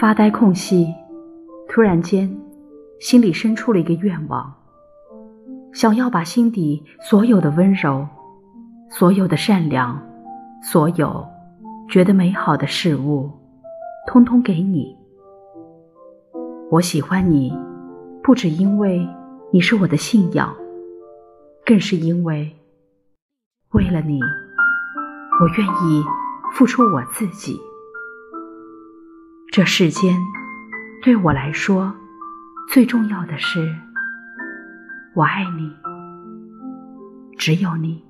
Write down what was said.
发呆空隙，突然间，心里生出了一个愿望，想要把心底所有的温柔、所有的善良、所有觉得美好的事物，通通给你。我喜欢你，不只因为你是我的信仰，更是因为为了你，我愿意付出我自己。这世间，对我来说，最重要的是，我爱你，只有你。